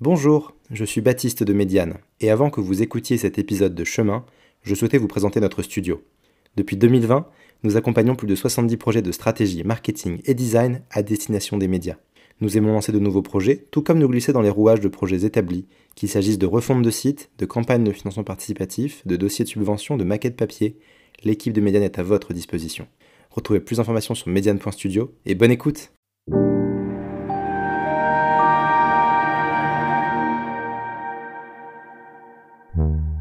Bonjour, je suis Baptiste de Médiane, et avant que vous écoutiez cet épisode de Chemin, je souhaitais vous présenter notre studio. Depuis 2020, nous accompagnons plus de 70 projets de stratégie, marketing et design à destination des médias. Nous aimons lancer de nouveaux projets, tout comme nous glisser dans les rouages de projets établis, qu'il s'agisse de refonte de sites, de campagnes de financement participatif, de dossiers de subvention, de maquettes papier. L'équipe de Médiane est à votre disposition. Retrouvez plus d'informations sur mediane.studio et bonne écoute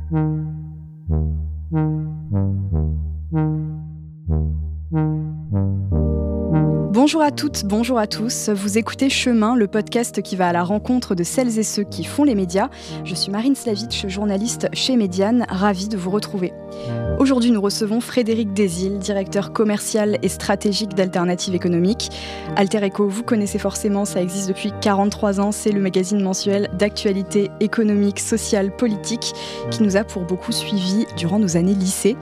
Thank you. Bonjour à toutes, bonjour à tous. Vous écoutez Chemin, le podcast qui va à la rencontre de celles et ceux qui font les médias. Je suis Marine Slavitch, journaliste chez Médiane, ravie de vous retrouver. Aujourd'hui, nous recevons Frédéric Desil, directeur commercial et stratégique d'Alternative économique. Alter Eco, vous connaissez forcément, ça existe depuis 43 ans. C'est le magazine mensuel d'actualité économique, sociale, politique qui nous a pour beaucoup suivis durant nos années lycée.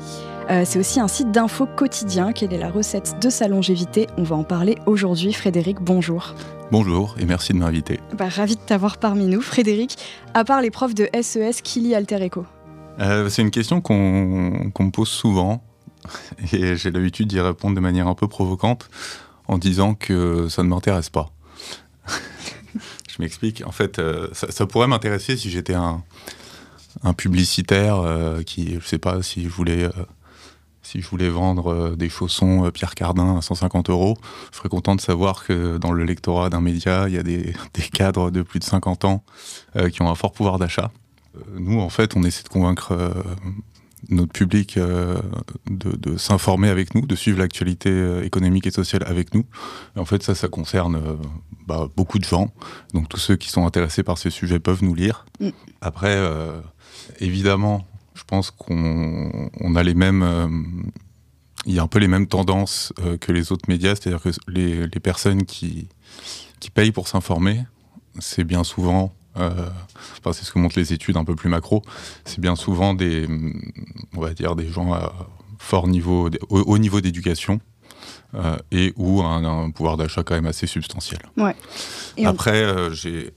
Euh, c'est aussi un site d'info quotidien. Quelle est la recette de sa longévité? On va en parler aujourd'hui. Frédéric, bonjour. Bonjour et merci de m'inviter. Bah, ravi de t'avoir parmi nous. Frédéric, à part les profs de SES, qui lit Alter Eco euh, C'est une question qu'on me pose souvent et j'ai l'habitude d'y répondre de manière un peu provocante en disant que ça ne m'intéresse pas. je m'explique. En fait, euh, ça, pourrait m'intéresser si j'étais un, publicitaire qui, je sais pas, si je voulais si je voulais vendre euh, des chaussons euh, Pierre Cardin à 150 euros, je serais content de savoir que dans le lectorat d'un média, il y a des, cadres de plus de 50 ans euh, qui ont un fort pouvoir d'achat. nous, en fait, on essaie de convaincre notre public de, s'informer avec nous, de suivre l'actualité économique et sociale avec nous. Et en fait, ça, ça concerne bah, beaucoup de gens. Donc tous ceux qui sont intéressés par ces sujets peuvent nous lire. Mm. Après, évidemment, je pense qu'on a les mêmes. Euh, il y a un peu les mêmes tendances euh, que les autres médias, c'est-à-dire que les, personnes qui, qui payent pour s'informer, c'est bien souvent, euh, enfin c'est ce que montrent les études un peu plus macro, c'est bien souvent des, on va dire des gens à fort niveau, au haut niveau d'éducation. et ou un, un pouvoir d'achat quand même assez substantiel. Ouais. Après, j'ai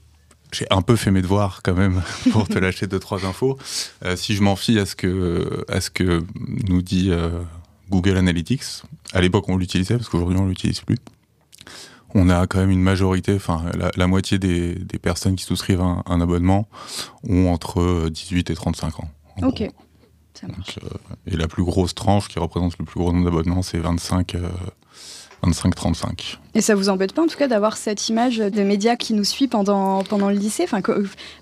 j'ai un peu fait mes devoirs quand même pour te lâcher deux trois infos. Euh, si je m'en fie à ce que à ce que nous dit euh, Google Analytics, à l'époque on l'utilisait parce qu'aujourd'hui on l'utilise plus. On a quand même une majorité, enfin la, moitié des, des, personnes qui souscrivent un, un, abonnement ont entre 18 et 35 ans. Ok. Ça marche. Euh, et la plus grosse tranche qui représente le plus gros nombre d'abonnements, c'est 25 25-35. Et ça vous embête pas en tout cas d'avoir cette image de médias qui nous suit pendant, pendant le lycée? Enfin,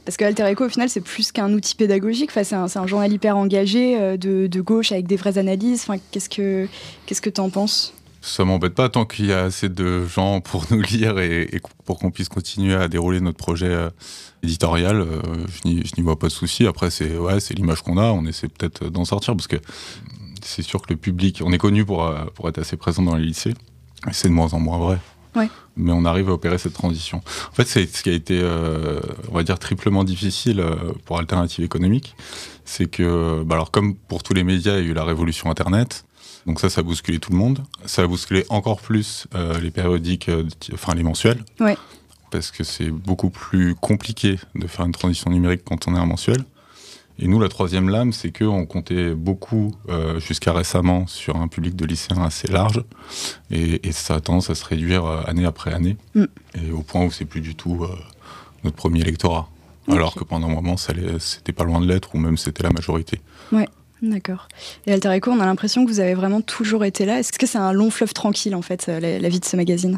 Parce que Alter Eco au final c'est plus qu'un outil pédagogique, enfin, c'est un, un, journal hyper engagé euh, de, de, gauche avec des vraies analyses. Enfin, qu'est-ce que qu'est-ce que tu en penses? Ça m'embête pas tant qu'il y a assez de gens pour nous lire et, pour qu'on puisse continuer à dérouler notre projet euh, éditorial. Euh, je n'y vois pas de souci. Après, c'est ouais, l'image qu'on a. On essaie peut-être d'en sortir parce que c'est sûr que le public, on est connu pour, pour être assez présent dans les lycées. C'est de moins en moins vrai. Mais on arrive à opérer cette transition. En fait, c'est ce qui a été, euh, on va dire, triplement difficile euh, pour Alternative économique. C'est que, bah alors, comme pour tous les médias, il y a eu la révolution Internet. Donc ça, ça a bousculé tout le monde. Ça a bousculé encore plus euh, les périodiques, enfin les mensuels. Parce que c'est beaucoup plus compliqué de faire une transition numérique quand on est un mensuel. Et nous, la troisième lame, c'est qu'on comptait beaucoup, euh, jusqu'à récemment, sur un public de lycéens assez large. Et, ça a tendance à se réduire euh, année après année. Mm. Et au point où c'est plus du tout euh, notre premier électorat. Alors que pendant un moment, c'était pas loin de l'être, ou même c'était la majorité. Ouais. D'accord. Et Alter Eco, on a l'impression que vous avez vraiment toujours été là. Est-ce que c'est un long fleuve tranquille, en fait, la, vie de ce magazine?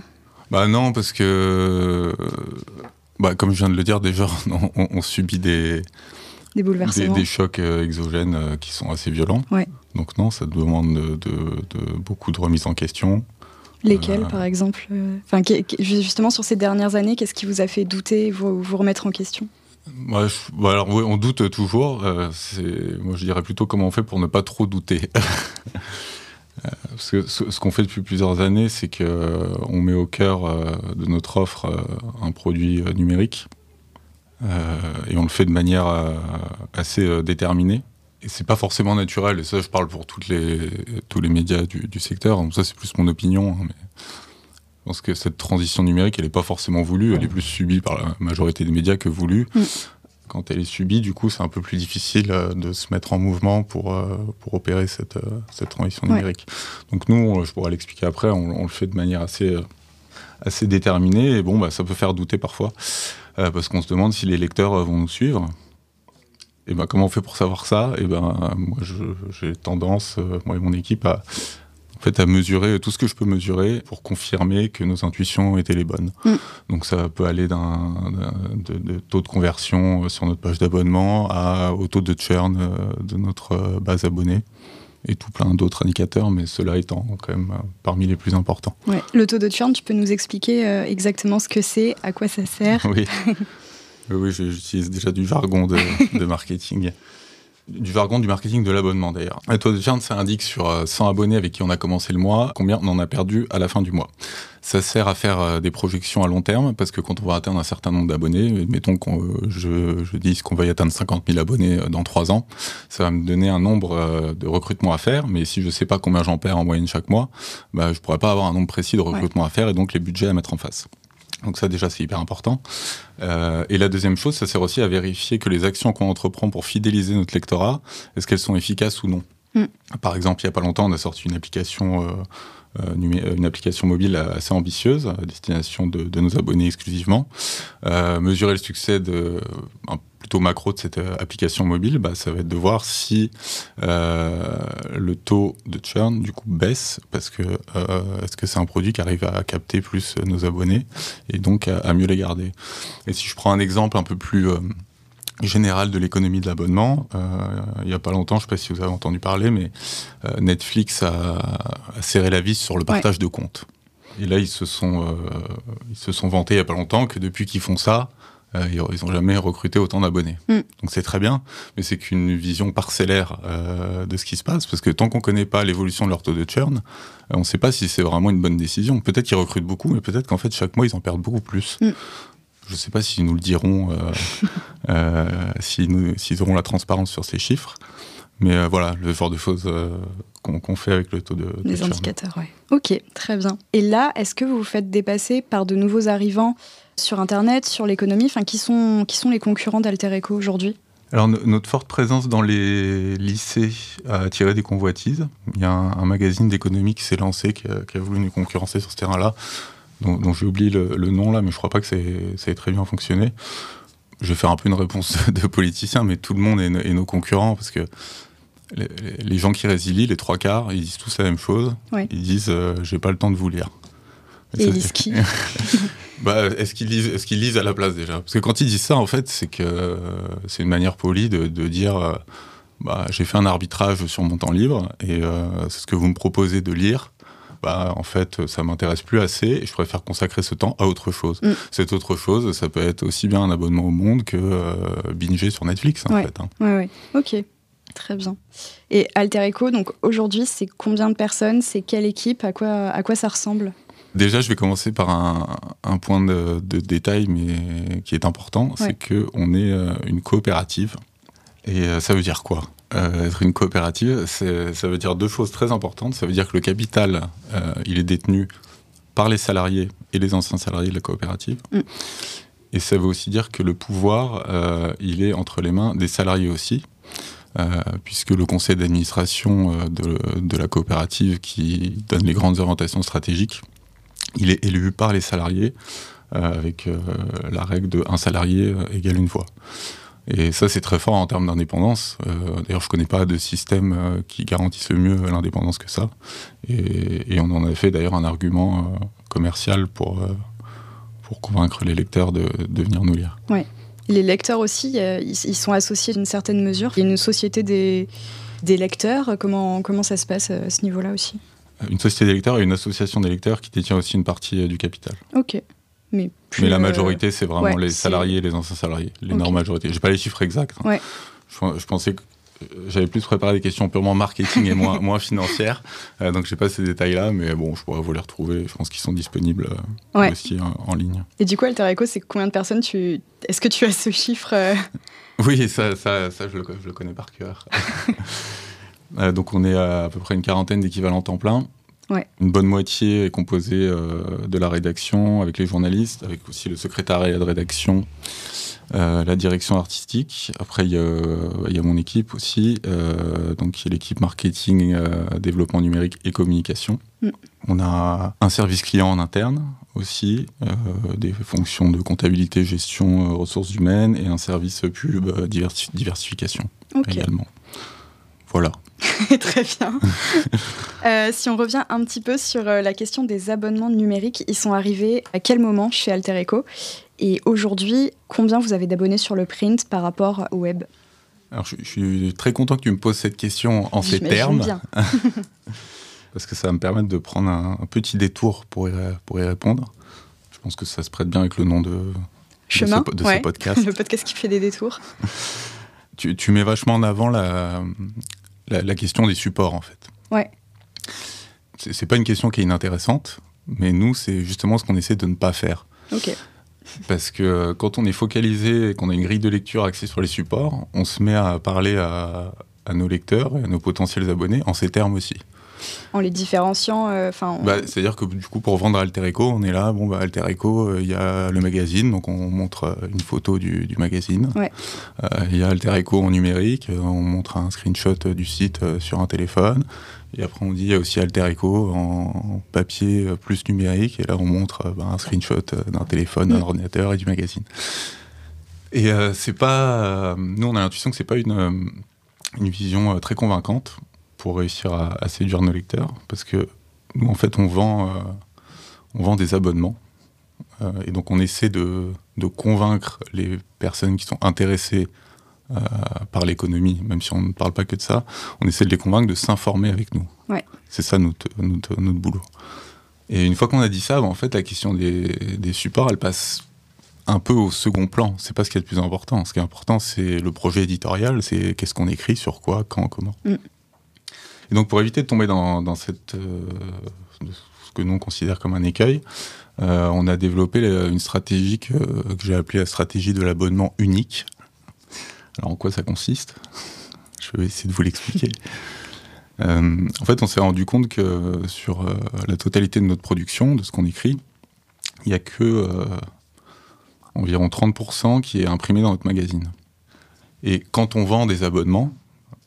Bah non, parce que, bah, comme je viens de le dire, déjà, on subit des, des bouleversements. Des, chocs euh, exogènes euh, qui sont assez violents. Donc non, ça demande de, beaucoup de remise en question. Lesquels, euh, par exemple enfin, Justement, sur ces dernières années, qu'est-ce qui vous a fait douter vous, vous remettre en question? Bah, alors, on doute toujours. moi, je dirais plutôt comment on fait pour ne pas trop douter. Parce que ce, qu'on fait depuis plusieurs années, c'est qu'on met au cœur de notre offre un produit numérique euh, et on le fait de manière euh, assez euh, déterminée. Et c'est pas forcément naturel, et ça je parle pour toutes les, tous les médias du, secteur, donc ça c'est plus mon opinion. Hein, mais pense que cette transition numérique, elle n'est pas forcément voulue, elle est plus subie par la majorité des médias que voulue. Mm. Quand elle est subie, du coup, c'est un peu plus difficile euh, de se mettre en mouvement pour, euh, pour opérer cette, euh, cette transition numérique. Donc nous, je pourrais l'expliquer après, on, le fait de manière assez, assez déterminée, et bon, bah, ça peut faire douter parfois, parce qu'on se demande si les lecteurs vont nous suivre. Et ben, comment on fait pour savoir ça? Et ben, moi, j'ai tendance, moi et mon équipe, à en fait, à mesurer tout ce que je peux mesurer pour confirmer que nos intuitions étaient les bonnes. Mm. Donc ça peut aller d'un de, taux de conversion sur notre page d'abonnement au taux de churn euh, de notre euh, base abonnée et tout plein d'autres indicateurs, mais cela étant quand même euh, parmi les plus importants. Ouais. Le taux de churn, tu peux nous expliquer exactement ce que c'est, à quoi ça sert? Oui, oui j'utilise déjà du jargon de, de marketing du jargon du marketing de l'abonnement d'ailleurs. Le taux de churn, ça indique sur 100 euh, abonnés avec qui on a commencé le mois, combien on en a perdu à la fin du mois. Ça sert à faire euh, des projections à long terme parce que quand on va atteindre un certain nombre d'abonnés, mettons que euh, je, je dis qu'on va y atteindre 50 000 abonnés dans 3 ans, ça va me donner un nombre de recrutements à faire, mais si je ne sais pas combien j'en perds en moyenne chaque mois, bah, je pourrais pas avoir un nombre précis de recrutements à faire et donc les budgets à mettre en face. Donc ça déjà c'est hyper important. Euh, et la deuxième chose, ça sert aussi à vérifier que les actions qu'on entreprend pour fidéliser notre lectorat, est-ce qu'elles sont efficaces ou non. Mm. Par exemple, il n'y a pas longtemps, on a sorti une application, euh, euh, une application mobile assez ambitieuse à destination de, de nos abonnés exclusivement. mesurer le succès de plutôt macro de cette euh, application mobile, bah, ça va être de voir si euh, le taux de churn du coup baisse parce que euh, est-ce que c'est un produit qui arrive à capter plus nos abonnés et donc à, mieux les garder. Et si je prends un exemple un peu plus général de l'économie de l'abonnement. il n'y a pas longtemps, je ne sais pas si vous avez entendu parler, mais Netflix a, serré la vis sur le partage de comptes. Et là, ils se sont, ils se sont vantés il n'y a pas longtemps que depuis qu'ils font ça, euh, ils n'ont jamais recruté autant d'abonnés. Mm. Donc c'est très bien, mais c'est qu'une vision parcellaire euh, de ce qui se passe, parce que tant qu'on ne connaît pas l'évolution de leur taux de churn, euh, on ne sait pas si c'est vraiment une bonne décision. Peut-être qu'ils recrutent beaucoup, mais peut-être qu'en fait chaque mois ils en perdent beaucoup plus. Mm. Je ne sais pas s'ils nous le diront, s'ils auront la transparence sur ces chiffres. Mais voilà, le genre de choses qu'on fait avec le taux de, de Les indicateurs, oui. Ok, très bien. Et là, est-ce que vous vous faites dépasser par de nouveaux arrivants sur Internet, sur l'économie enfin, qui, sont, qui sont les concurrents d'Alter Eco aujourd'hui? Alors notre forte présence dans les lycées a attiré des convoitises. Il y a un, magazine d'économie qui s'est lancé, qui a, voulu nous concurrencer sur ce terrain-là, dont, j'ai oublié le, nom là, mais je crois pas que ça ait, très bien fonctionné. Je vais faire un peu une réponse de politicien, mais tout le monde est, nos concurrents parce que les, gens qui résilient, les trois quarts, ils disent tous la même chose. Ils disent euh, j'ai pas le temps de vous lire. Et, ils disent qui? Bah, est-ce qu'ils lisent, est-ce qu'ils lisent à la place déjà? Parce que quand ils disent ça, en fait, c'est que c'est une manière polie de, dire, euh, bah, j'ai fait un arbitrage sur mon temps libre et euh, c'est ce que vous me proposez de lire. Bah, en fait, ça m'intéresse plus assez et je préfère consacrer ce temps à autre chose. Mm. Cette autre chose, ça peut être aussi bien un abonnement au monde que euh, binger sur Netflix, en fait. Hein. Ouais, ouais. Ok. Très bien. Et Alter Echo, donc aujourd'hui, c'est combien de personnes? C'est quelle équipe? À quoi, à quoi ça ressemble? Déjà, je vais commencer par un, point de, détail, mais qui est important, c'est qu'on est euh, une coopérative. Et euh, ça veut dire quoi? Euh, Être une coopérative, ça veut dire deux choses très importantes. Ça veut dire que le capital, il est détenu par les salariés et les anciens salariés de la coopérative. Mm. Et ça veut aussi dire que le pouvoir, il est entre les mains des salariés aussi. puisque le conseil d'administration de, de, la coopérative qui donne les grandes orientations stratégiques, il est élu par les salariés euh, avec euh, la règle de un salarié euh, égale une voix. Et ça, c'est très fort en termes d'indépendance. D'ailleurs, je ne connais pas de système qui garantisse mieux l'indépendance que ça. Et, on en a fait d'ailleurs un argument commercial pour, pour convaincre les lecteurs de, de venir nous lire. Ouais. Les lecteurs aussi, ils, sont associés d'une certaine mesure. Il y a une société des, des lecteurs. Comment, comment ça se passe à ce niveau-là aussi? Une société d'électeurs et une association d'électeurs qui détient aussi une partie euh, du capital. Ok. Mais, la euh, majorité, c'est vraiment les salariés, les anciens salariés. L'énorme majorité. majorité. J'ai pas les chiffres exacts. Hein. Ouais. Je, pensais que euh, j'avais plus préparé des questions purement marketing et moins, moins financières. Donc, donc, j'ai pas ces détails-là, mais bon, je pourrais vous les retrouver. Je pense qu'ils sont disponibles aussi en, ligne. Et du coup, Alter Echo, c'est combien de personnes tu... Est-ce que tu as ce chiffre Oui, ça, ça, ça je, le, je, le, connais par cœur. donc, on est à, à peu près une quarantaine d'équivalents temps plein. Une bonne moitié est composée de la rédaction avec les journalistes, avec aussi le secrétariat de rédaction, la direction artistique. Après, il y, a mon équipe aussi, donc l'équipe marketing, développement numérique et communication. Mm. On a un service client en interne aussi, euh, des fonctions de comptabilité, gestion, euh, ressources humaines et un service pub euh, diversification également. Voilà. Très bien. si on revient un petit peu sur la question des abonnements numériques, ils sont arrivés à quel moment chez Alter Echo Et aujourd'hui, combien vous avez d'abonnés sur le print par rapport au web? Alors, je, suis très content que tu me poses cette question en ces termes. Bien. parce que ça va me permettre de prendre un, petit détour pour y, pour y répondre. Je pense que ça se prête bien avec le nom de, Chemin, de, ce, podcast. le podcast qui fait des détours. tu, tu, mets vachement en avant la, la, question des supports, en fait. Ouais. C'est pas une question qui est inintéressante, mais nous, c'est justement ce qu'on essaie de ne pas faire. Ok. Parce que quand on est focalisé et qu'on a une grille de lecture axée sur les supports, on se met à parler à, à nos lecteurs et à nos potentiels abonnés en ces termes aussi en les différenciant euh, bah, C'est-à-dire que du coup, pour vendre Alter Echo, on est là, bon, bah, Alter Echo, euh, il y a le magazine, donc on montre euh, une photo du, magazine. Il y a Alter Echo en numérique, on montre un screenshot du site sur un téléphone. Et après, on dit il y a aussi Alter Echo en papier plus numérique. Et là, on montre bah, un screenshot d'un téléphone, d'un ordinateur et du magazine. Et c'est pas. nous, on a l'intuition que c'est pas une, une vision très convaincante pour réussir à, séduire nos lecteurs, parce que nous, en fait, on vend, euh, on vend des abonnements. Euh, et donc, on essaie de, de, convaincre les personnes qui sont intéressées euh, par l'économie, même si on ne parle pas que de ça, on essaie de les convaincre de s'informer avec nous. Ouais. C'est ça notre, notre, boulot. Et une fois qu'on a dit ça, bah, en fait, la question des, des, supports, elle passe un peu au second plan. C'est pas ce qui est le plus important. Ce qui est important, c'est le projet éditorial, c'est qu'est-ce qu'on écrit, sur quoi, quand, comment. Mm. Et donc, pour éviter de tomber dans, cette, euh, ce que nous on considère comme un écueil, euh, on a développé une stratégie que, j'ai appelée la stratégie de l'abonnement unique. Alors, en quoi ça consiste? Je vais essayer de vous l'expliquer. Euh, en fait, on s'est rendu compte que sur la totalité de notre production, de ce qu'on écrit, il n'y a que environ 30% qui est imprimé dans notre magazine. Et quand on vend des abonnements,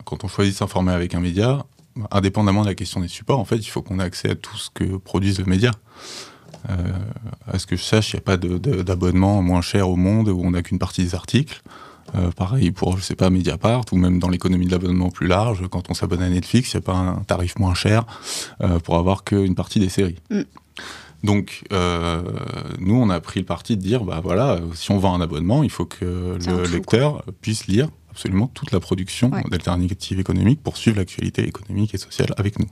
quand on choisit de s'informer avec un média, indépendamment de la question des supports, en fait, il faut qu'on ait accès à tout ce que produisent les médias. Euh, à ce que je sache, il n'y a pas d'abonnement moins cher au monde où on n'a qu'une partie des articles. Euh, pareil pour, je sais pas, Mediapart, ou même dans l'économie de l'abonnement plus large, quand on s'abonne à Netflix, il n'y a pas un tarif moins cher euh, pour avoir qu'une partie des séries. Mm. Donc, nous, on a pris le parti de dire, bah voilà, si on vend un abonnement, il faut que le lecteur puisse lire absolument toute la production d'alternatives économiques pour suivre l'actualité économique et sociale avec nous.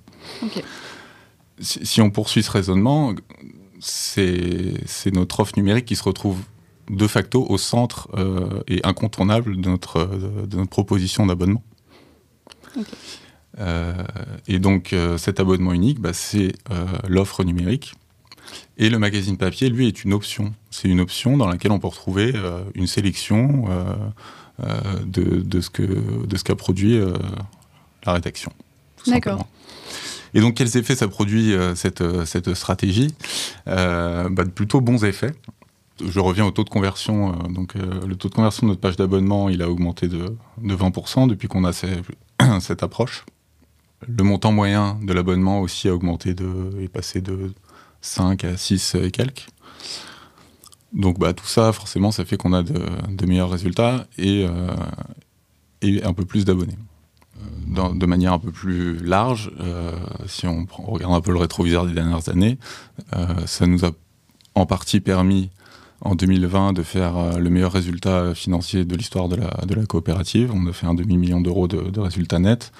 Si, on poursuit ce raisonnement, c'est notre offre numérique qui se retrouve de facto au centre euh, et incontournable de notre, de, notre proposition d'abonnement. Euh, et donc euh, cet abonnement unique, bah, c'est l'offre numérique. Et le magazine papier, lui, est une option. C'est une option dans laquelle on peut retrouver une sélection euh, de, ce que de ce qu'a produit euh, la rédaction. D'accord. Et donc, quels effets ça produit euh, cette, cette stratégie? Bah, Plutôt bons effets. Je reviens au taux de conversion. donc, le taux de conversion de notre page d'abonnement, il a augmenté de, de 20% depuis qu'on a cette approche. Le montant moyen de l'abonnement aussi a augmenté, de, est passé de 5 à 6 et quelques. Donc bah, tout ça, forcément, ça fait qu'on a de, meilleurs résultats et, euh, et un peu plus d'abonnés. Euh, de manière un peu plus large, euh, si on, regarde un peu le rétroviseur des dernières années, ça nous a en partie permis en 2020 de faire le meilleur résultat financier de l'histoire de la, de la, coopérative. On a fait un demi-million d'euros de, de, résultats nets.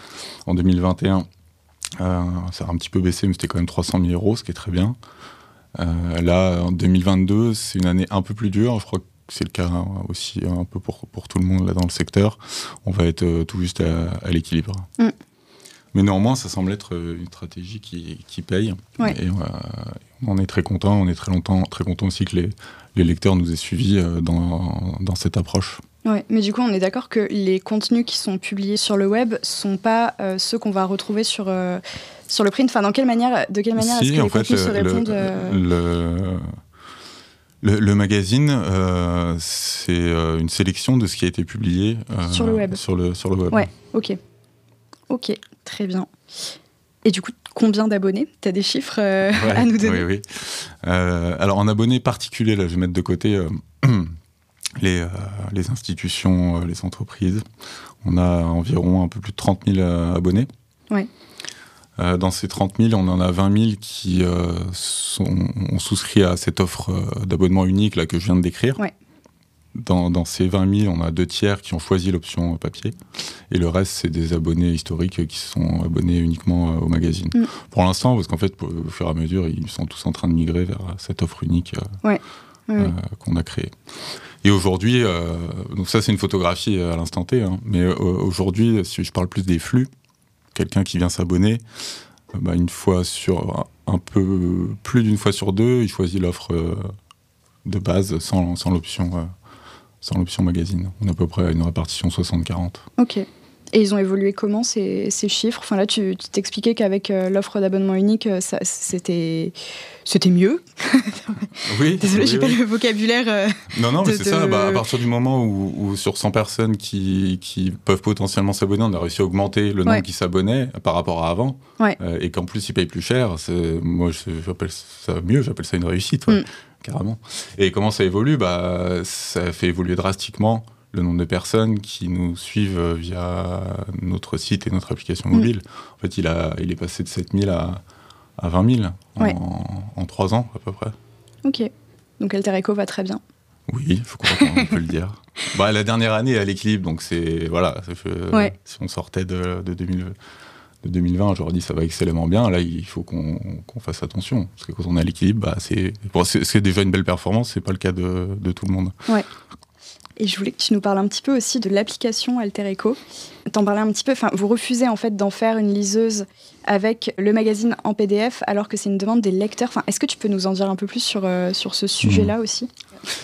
En 2021, ça a un petit peu baissé, mais c'était quand même 300 000 euros, ce qui est très bien. Euh, là, en 2022, c'est une année un peu plus dure. Je crois que c'est le cas aussi un peu pour, pour tout le monde là dans le secteur. On va être euh, tout juste à, l'équilibre. Mm. Mais néanmoins, ça semble être euh, une stratégie qui, qui paye. Et on est très content. On est très longtemps, très content aussi que les, les lecteurs nous aient suivis dans, dans cette approche. Ouais, mais du coup, on est d'accord que les contenus qui sont publiés sur le web sont pas ceux qu'on va retrouver sur sur le print. Enfin, dans quelle manière, de quelle manière est-ce que les contenus se répondent le, le, magazine, euh, c'est euh, une sélection de ce qui a été publié euh, sur le web. Sur le, sur le web. Ouais, ok. Ok, très bien. Et du coup, combien d'abonnés? Tu as des chiffres à nous donner? Oui, oui. alors, en abonnés particuliers, là, je vais mettre de côté les, les institutions, les entreprises. On a environ un peu plus de 30 000 abonnés. Ouais. Euh, dans ces 30 000, on en a 20 000 qui euh, sont, ont souscrit à cette offre euh, d'abonnement unique là, que je viens de décrire. Dans, ces 20 000, on a deux tiers qui ont choisi l'option papier. Et le reste, c'est des abonnés historiques qui sont abonnés uniquement au magazine. Mm. Pour l'instant, parce qu'en fait, au fur et à mesure, ils sont tous en train de migrer vers cette offre unique qu'on a créée. Et aujourd'hui, donc ça, c'est une photographie à l'instant T, hein, mais aujourd'hui, si je parle plus des flux, quelqu'un qui vient s'abonner, euh, bah, une fois sur un peu plus d'une fois sur deux, il choisit l'offre euh, de base sans, l'option euh, sans magazine. On est à peu près à une répartition 60-40. Ok. Et ils ont évolué comment ces, ces chiffres? Enfin là, tu t'expliquais qu'avec euh, l'offre d'abonnement unique, euh, c'était c'était mieux. oui. Désolé, j'ai pas le vocabulaire. Euh, non, non, mais c'est ça. Bah, à partir du moment où, sur 100 personnes qui, qui peuvent potentiellement s'abonner, on a réussi à augmenter le nombre qui s'abonnaient par rapport à avant, et qu'en plus ils payent plus cher, moi j'appelle ça mieux, j'appelle ça une réussite, mm. carrément. Et comment ça évolue? Bah, Ça fait évoluer drastiquement le nombre de personnes qui nous suivent via notre site et notre application mm. mobile. En fait, il, a, il est passé de 7000 à, à 20 000 en, trois ans à peu près. Ok. Donc Alter Echo va très bien. Oui, il faut qu'on peut le dire. Bah, la dernière année à l'équilibre, donc c'est voilà. Si on sortait de, de, 2000, de 2020, j'aurais dit ça va excellemment bien. Là, il faut qu'on fasse attention parce que quand on à l'équilibre, bah, c'est bon, déjà une belle performance. C'est pas le cas de, de tout le monde. Ouais. Et je voulais que tu nous parles un petit peu aussi de l'application Alter Echo. T'en parlais un petit peu, enfin, vous refusez en fait d'en faire une liseuse avec le magazine en PDF alors que c'est une demande des lecteurs. Enfin, Est-ce que tu peux nous en dire un peu plus sur, euh, sur ce sujet-là mmh. aussi?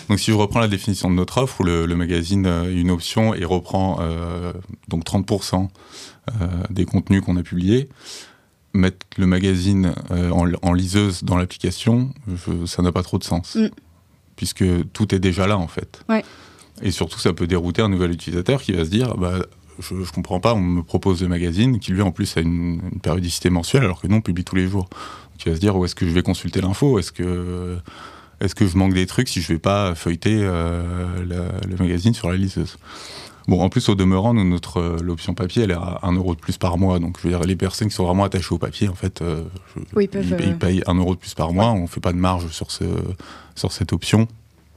Donc si je reprends la définition de notre offre, où le, magazine a une option et reprend euh, donc 30% euh, des contenus qu'on a publiés, mettre le magazine en, liseuse dans l'application, ça n'a pas trop de sens. Mmh. Puisque tout est déjà là en fait. Ouais. Et surtout, ça peut dérouter un nouvel utilisateur qui va se dire bah, je, ne comprends pas, on me propose le magazine qui lui en plus a une, périodicité mensuelle alors que nous on publie tous les jours. Qui va se dire où est-ce que je vais consulter l'info? Est-ce que est-ce que je manque des trucs si je vais pas feuilleter euh, le magazine sur la liseuse? Bon, en plus, au demeurant, notre l'option papier, elle est à 1 euro de plus par mois. Donc, je veux dire, les personnes qui sont vraiment attachées au papier, en fait, euh, ils, euh, payent 1 euro de plus par mois. On fait pas de marge sur, ce, sur cette option.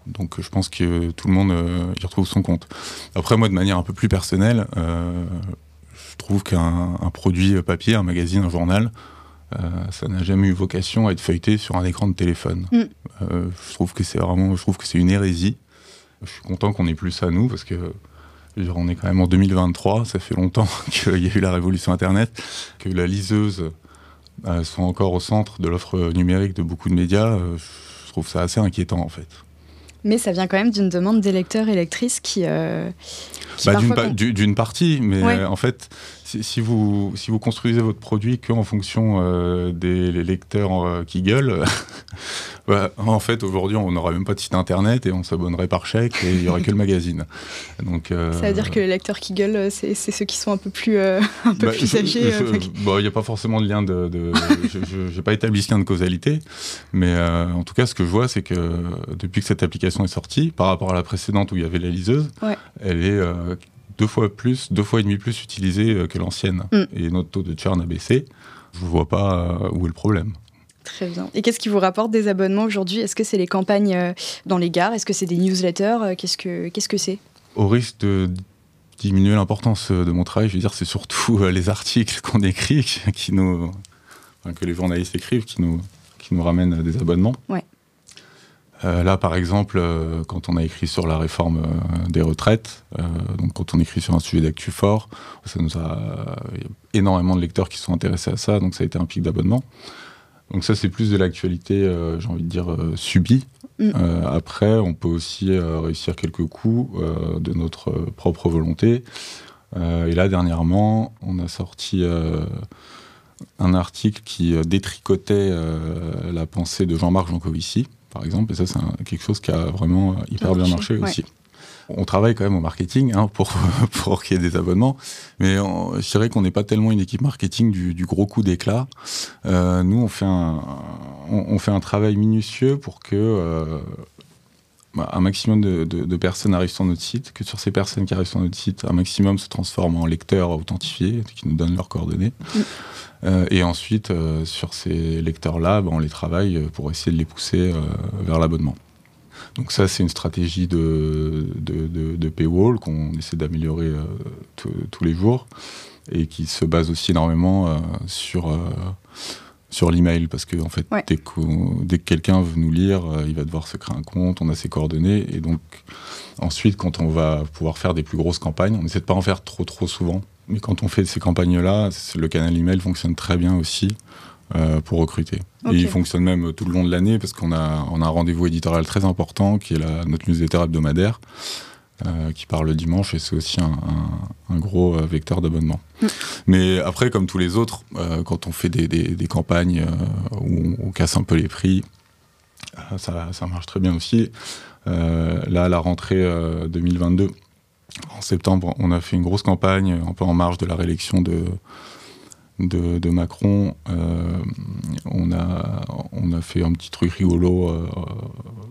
Donc je pense que tout le monde euh, y retrouve son compte. Après moi de manière un peu plus personnelle, euh, je trouve qu'un produit papier, un magazine, un journal, euh, ça n'a jamais eu vocation à être feuilleté sur un écran de téléphone. Mm. je trouve que c'est vraiment, je trouve que c'est une hérésie. Je suis content qu'on ait plus ça nous parce que on est quand même en 2023, ça fait longtemps qu'il y a eu la révolution Internet, que la liseuse soit encore au centre de l'offre numérique de beaucoup de médias. je trouve ça assez inquiétant en fait. Mais ça vient quand même d'une demande des lecteurs et lectrices qui. Euh, bah, d'une, partie, mais en fait, si, vous, si vous construisez votre produit qu'en fonction euh, des lecteurs euh, qui gueulent, bah, en fait, aujourd'hui, on n'aurait même pas de site internet et on s'abonnerait par chèque et il n'y aurait que le magazine. Donc, euh, Ça veut dire que les lecteurs qui gueulent, c'est ceux qui sont un peu plus, un peu bah, plus âgés Il n'y a pas forcément de lien de. de je n'ai pas établi ce lien de causalité, mais en tout cas, ce que je vois, c'est que depuis que cette application est sortie, par rapport à la précédente où il y avait la liseuse, elle est deux fois plus, deux fois et demi plus utilisée euh, que l'ancienne. Mm. Et notre taux de churn a baissé. Je ne vois pas euh, où est le problème. Très bien. Et qu'est-ce qui vous rapporte des abonnements aujourd'hui? Est-ce que c'est les campagnes euh, dans les gares? Est-ce que c'est des newsletters? Qu'est-ce que qu'est-ce que c'est? Au risque de diminuer l'importance de mon travail, je veux dire, c'est surtout les articles qu'on écrit qui nous, que les journalistes écrivent, qui nous, qui nous ramènent des abonnements. Ouais. Euh, là, par exemple, euh, quand on a écrit sur la réforme euh, des retraites, donc quand on écrit sur un sujet d'actu fort, ça nous a y a énormément de lecteurs qui sont intéressés à ça, donc ça a été un pic d'abonnement. Donc ça, c'est plus de l'actualité, j'ai envie de dire, subie. Mm. après, on peut aussi réussir quelques coups de notre propre volonté. et là, dernièrement, on a sorti un article qui détricotait la pensée de Jean-Marc Jancovici, par exemple, et ça c'est quelque chose qui a vraiment hyper bien marché aussi on travaille quand même au marketing hein, pour, pour qu'il y ait des abonnements, mais je dirais qu'on n'est pas tellement une équipe marketing du, gros coup d'éclat. Euh, nous, on fait, un, on, fait un travail minutieux pour que euh, un maximum de, personnes arrivent sur notre site, que sur ces personnes qui arrivent sur notre site, un maximum se transforment en lecteurs authentifiés, qui nous donnent leurs coordonnées. Mm. Euh, et ensuite, sur ces lecteurs-là, bah, on les travaille pour essayer de les pousser vers l'abonnement. Donc ça, c'est une stratégie de, de, paywall qu'on essaie d'améliorer euh, tous les jours et qui se base aussi énormément euh, sur, euh, sur l'email parce que en fait, dès, que, dès que quelqu'un veut nous lire, il va devoir se créer un compte, on a ses coordonnées et donc ensuite, quand on va pouvoir faire des plus grosses campagnes, on essaie de pas en faire trop trop souvent, mais quand on fait ces campagnes-là, le canal email fonctionne très bien aussi. Euh, pour recruter. Et il fonctionne même tout le long de l'année parce qu'on a, on a un rendez-vous éditorial très important qui est la, notre newsletter hebdomadaire euh, qui part le dimanche et c'est aussi un, un, gros euh, vecteur d'abonnement. Mm. Mais après, comme tous les autres, quand on fait des, des, des campagnes où on, casse un peu les prix, ça, ça, marche très bien aussi. là, à la rentrée 2022, en septembre, on a fait une grosse campagne un peu en marge de la réélection de de, Macron, euh, on, a, on a fait un petit truc rigolo euh,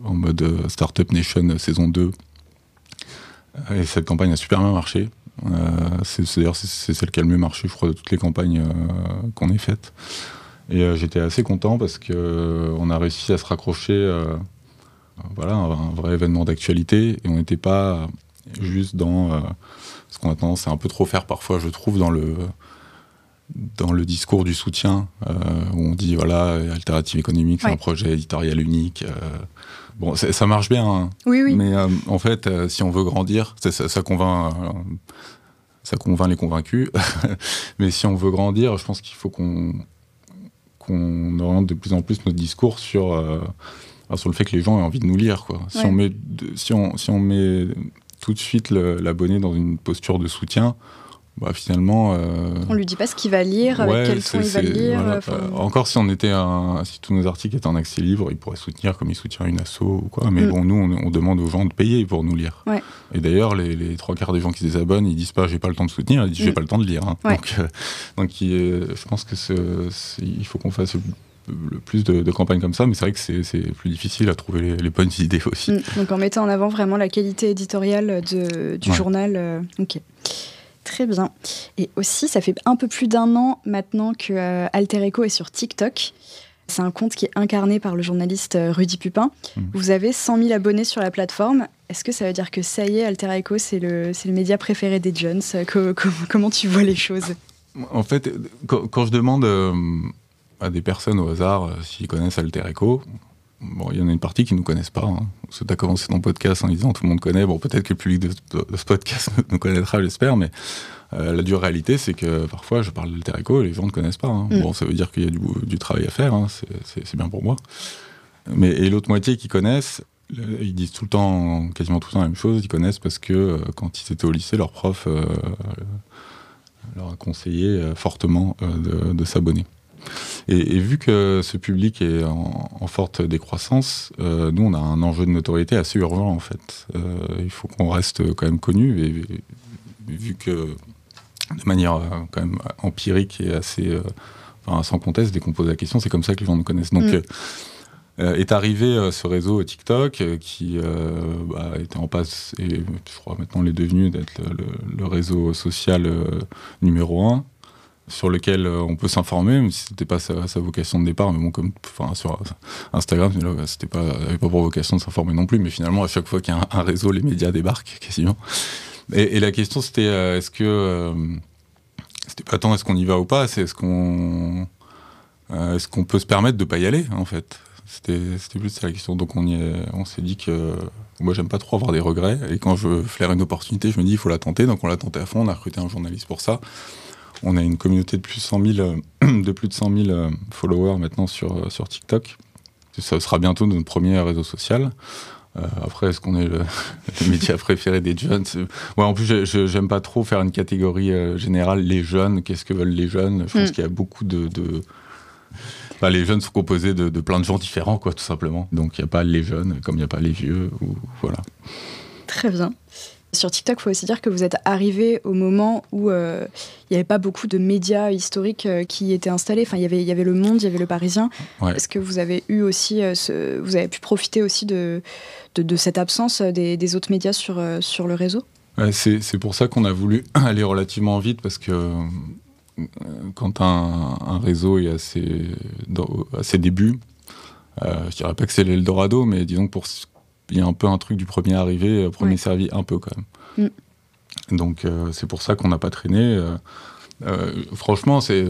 en mode euh, Startup Nation saison 2. Et cette campagne a super bien marché. c'est, d'ailleurs, c'est, celle qui a le mieux marché, je crois, de toutes les campagnes qu'on ait faites. Et j'étais assez content parce qu'on a réussi à se raccrocher voilà, un, vrai événement d'actualité et on n'était pas juste dans ce qu'on a tendance à un peu trop faire parfois, je trouve, dans le dans le discours du soutien, euh, où on dit voilà, Alternative économique, c'est un projet éditorial unique. Euh, bon, ça marche bien, hein. oui, oui. mais euh, en fait, si on veut grandir, ça, ça, convainc, ça convainc les convaincus. mais si on veut grandir, je pense qu'il faut qu'on qu'on oriente de plus en plus notre discours sur, sur le fait que les gens aient envie de nous lire. Quoi. Si, on met, si, on, si on met tout de suite l'abonné dans une posture de soutien, bah, finalement. Euh... On lui dit pas ce qu'il va lire, avec quel ton il va lire. Euh, encore si on était un, si tous nos articles étaient en accès libre, il pourrait soutenir comme il soutient une asso ou quoi. Mais mm. bon, nous, on, demande aux gens de payer pour nous lire. Et d'ailleurs, les, trois quarts des gens qui se désabonnent, ils disent pas j'ai pas le temps de soutenir, ils disent j'ai mm. pas le temps de lire. Hein. Donc, euh, donc je pense que il faut qu'on fasse le plus de, campagnes comme ça, mais c'est vrai que c'est plus difficile à trouver les, bonnes idées aussi. Mm. Donc en mettant en avant vraiment la qualité éditoriale de, du journal. Ok. Très bien. Et aussi, ça fait un peu plus d'un an maintenant que euh, Alter Echo est sur TikTok. C'est un compte qui est incarné par le journaliste euh, Rudy Pupin. Mmh. Vous avez 100 000 abonnés sur la plateforme. Est-ce que ça veut dire que ça y est, Alter Echo, c'est le, le média préféré des jeunes Comment tu vois les choses? En fait, quand, je demande euh, à des personnes au hasard s'ils connaissent Alter Echo, Bon, il y en a une partie qui ne nous connaissent pas. Hein. Tu as commencé ton podcast en disant tout le monde connaît. Bon, peut-être que le public de, ce podcast nous connaîtra, j'espère, mais euh, la dure réalité, c'est que parfois je parle d'Alter les gens ne connaissent pas. Hein. Mm. Bon, ça veut dire qu'il y a du, travail à faire, hein. c'est bien pour moi. Mais, et l'autre moitié qui connaissent, ils disent tout le temps, quasiment tout le temps la même chose. Ils connaissent parce que euh, quand ils étaient au lycée, leur prof euh, leur a conseillé fortement de s'abonner. Et, vu que ce public est en, forte décroissance, euh, nous, on a un enjeu de notoriété assez urgent, en fait. Euh, il faut qu'on reste quand même connu, et, vu que de manière euh, quand même empirique et assez enfin, sans conteste, dès qu'on pose la question, c'est comme ça que les gens nous connaissent. Donc, mm. est arrivé ce réseau TikTok qui bah, était en passe, et je crois maintenant il est devenu d'être le, le, réseau social numéro un sur lequel euh, on peut s'informer, même si c'était pas sa, vocation de départ. Mais bon, comme enfin, sur Instagram, c'était pas, avait pas pour vocation de s'informer non plus. Mais finalement, à chaque fois qu'il y a un, réseau, les médias débarquent quasiment. Et, la question, c'était euh, est-ce que euh, c'était pas tant est-ce qu'on y va ou pas, c'est est-ce qu'on est-ce qu'on peut se permettre de pas y aller en fait? C'était plus ça la question. Donc on y on s'est dit que moi j'aime pas trop avoir des regrets et quand je flaire une opportunité, je me dis il faut la tenter. Donc on l'a tenté à fond. On a recruté un journaliste pour ça. On a une communauté de plus de 100 000, euh, de plus de 100 000 euh, followers maintenant sur, euh, sur TikTok. Ça sera bientôt notre premier réseau social. après, est-ce qu'on est le, média préféré des jeunes? Ouais, En plus, je n'aime pas trop faire une catégorie générale. Les jeunes, qu'est-ce que veulent les jeunes? Je pense mm. qu'il y a beaucoup de... Bah, les jeunes sont composés de, de, plein de gens différents, quoi, tout simplement. Donc il n'y a pas les jeunes comme il n'y a pas les vieux. Ou, voilà. Très bien. Sur TikTok, il faut aussi dire que vous êtes arrivé au moment où euh, il n'y avait pas beaucoup de médias historiques euh, qui étaient installés. Enfin, y il y avait Le Monde, il y avait Le Parisien. Est-ce que vous avez eu aussi, euh, ce, vous avez pu profiter aussi de, de, cette absence des, autres médias sur, sur le réseau? C'est pour ça qu'on a voulu aller relativement vite parce que quand un, un, réseau est à ses, à ses débuts, je dirais pas que c'est l'Eldorado, mais disons que pour il y a un peu un truc du premier arrivé, euh, premier servi, un peu quand même. Mm. Donc euh, c'est pour ça qu'on n'a pas traîné. Euh, franchement, c'est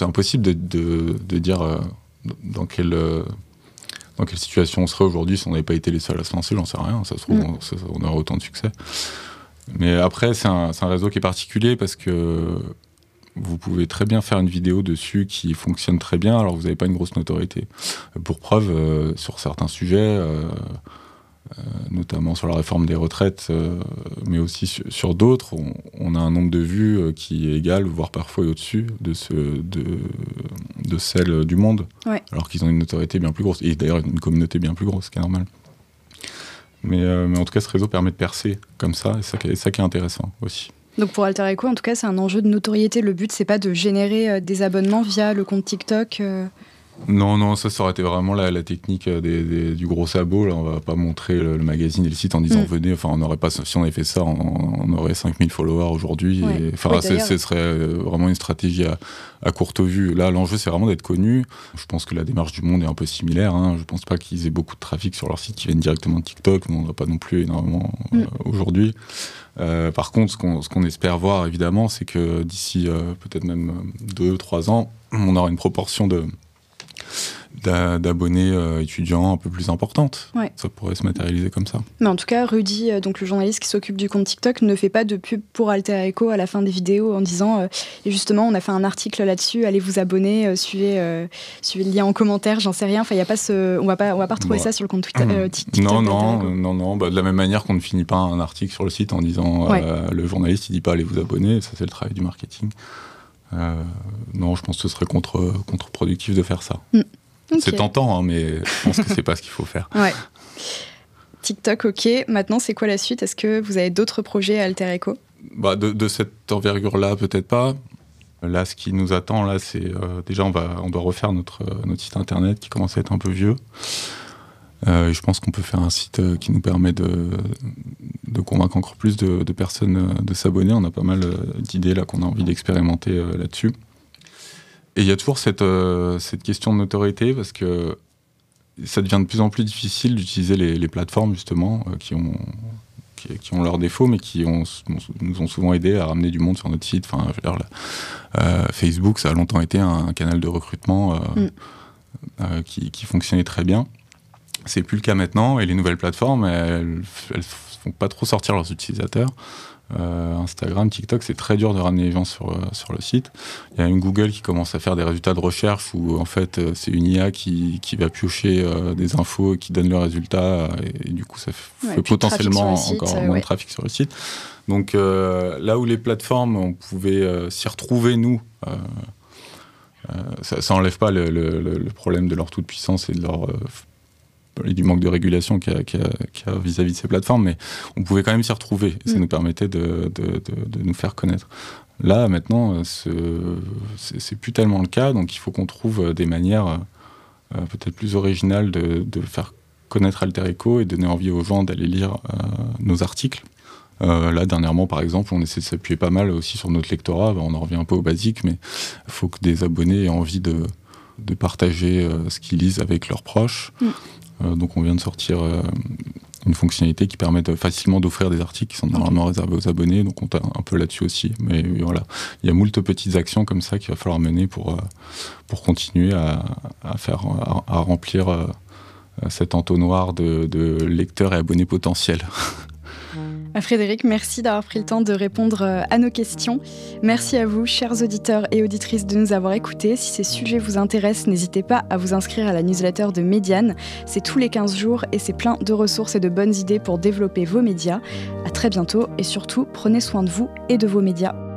impossible de, de, dire dans quelle dans quelle situation on serait aujourd'hui si on n'avait pas été les seuls à se lancer, j'en sais rien. Ça se trouve, mm. on, aurait autant de succès. Mais après, c'est un, un, réseau qui est particulier parce que vous pouvez très bien faire une vidéo dessus qui fonctionne très bien alors vous n'avez pas une grosse notoriété. Pour preuve, euh, sur certains sujets, euh, euh, notamment sur la réforme des retraites, mais aussi sur, d'autres, on, a un nombre de vues qui est égal, voire parfois au-dessus de, ce, de, de celle du monde, alors qu'ils ont une notoriété bien plus grosse, et d'ailleurs une communauté bien plus grosse, ce qui est normal. Mais, mais en tout cas, ce réseau permet de percer comme ça, et ça, ça qui est intéressant aussi. Donc pour Alter Echo, en tout cas, c'est un enjeu de notoriété. Le but, c'est pas de générer euh, des abonnements via le compte TikTok. Euh. Non, non, ça, ça aurait été vraiment la, la technique euh, du gros sabot. Là, on va pas montrer le, magazine et le site en disant mm. venez. Enfin, on aurait pas, si on avait fait ça, on, aurait 5000 followers aujourd'hui. Enfin, ce serait vraiment une stratégie à, courte vue. Là, l'enjeu, c'est vraiment d'être connu. Je pense que la démarche du monde est un peu similaire. Hein. Je pense pas qu'ils aient beaucoup de trafic sur leur site qui viennent directement de TikTok. On n'a pas non plus énormément mm. aujourd'hui. Euh, par contre, ce qu'on espère voir, évidemment, c'est que d'ici euh, peut-être même deux, trois ans, on aura une proportion de, d'abonnés euh, étudiants un peu plus importante. Ça pourrait se matérialiser comme ça. Mais en tout cas, Rudy, euh, donc le journaliste qui s'occupe du compte TikTok, ne fait pas de pub pour Alter Echo à la fin des vidéos en disant euh, et justement, on a fait un article là-dessus, allez vous abonner, suivez, suivez le lien en commentaire, j'en sais rien. Enfin, il y a pas ce, on va pas, on va pas retrouver ça sur le compte Twitter, TikTok. Non, non, non, non. Bah, de la même manière qu'on ne finit pas un article sur le site en disant le journaliste, il dit pas allez vous abonner. Ça, c'est le travail du marketing. Non, je pense que ce serait contre, contre-productif de faire ça. Mm. C'est tentant, hein, mais je pense que c'est pas ce qu'il faut faire. Ouais. TikTok, ok. Maintenant, c'est quoi la suite? Est-ce que vous avez d'autres projets à Alter Echo? Bah, de, cette envergure-là, peut-être pas. Là, ce qui nous attend, là, c'est euh, déjà on va, on doit refaire notre, euh, notre site internet qui commence à être un peu vieux. Euh, je pense qu'on peut faire un site qui nous permet de, de convaincre encore plus de, de personnes de s'abonner. On a pas mal d'idées là qu'on a envie d'expérimenter là-dessus. Et il y a toujours cette, euh, cette question de notoriété parce que ça devient de plus en plus difficile d'utiliser les, plateformes justement euh, qui ont qui, ont leurs défauts, mais qui ont, nous ont souvent aidé à ramener du monde sur notre site. Enfin, je veux dire, euh, Facebook, ça a longtemps été un, canal de recrutement mm. qui, qui, fonctionnait très bien. C'est plus le cas maintenant, et les nouvelles plateformes, elles, elles font pas trop sortir leurs utilisateurs. Euh, Instagram, TikTok, c'est très dur de ramener les gens sur, euh, sur le site. Il y a une Google qui commence à faire des résultats de recherche où en fait euh, c'est une IA qui, qui va piocher des infos et qui donne le résultat et, du coup ça fait potentiellement encore moins de trafic sur le site. Donc là où les plateformes, on pouvait s'y retrouver nous, ça, ça enlève pas le, le, problème de leur toute puissance et de leur et du manque de régulation qu'il y a vis-à-vis de ces plateformes, mais on pouvait quand même s'y retrouver. Et ça mm. nous permettait de, nous faire connaître. Là, maintenant, c'est plus tellement le cas, donc il faut qu'on trouve des manières euh, peut-être plus originales de, faire connaître Alter Echo et donner envie aux gens d'aller lire euh, nos articles. Euh, là, dernièrement, par exemple, on essaie de s'appuyer pas mal aussi sur notre lectorat. on en revient un peu au basique, mais il faut que des abonnés aient envie de, partager ce qu'ils lisent avec leurs proches. Mm. Euh, donc on vient de sortir euh, une fonctionnalité qui permet facilement d'offrir des articles qui sont normalement réservés aux abonnés, donc on est un peu là-dessus aussi. Mais voilà, il y a moult petites actions comme ça qu'il va falloir mener pour, euh, pour continuer à, faire, à, remplir cet entonnoir de, de, lecteurs et abonnés potentiels. Frédéric, merci d'avoir pris le temps de répondre euh, à nos questions. Merci à vous, chers auditeurs et auditrices, de nous avoir écoutés. Si ces sujets vous intéressent, n'hésitez pas à vous inscrire à la newsletter de Médiane. C'est tous les 15 jours et c'est plein de ressources et de bonnes idées pour développer vos médias. À très bientôt et surtout, prenez soin de vous et de vos médias.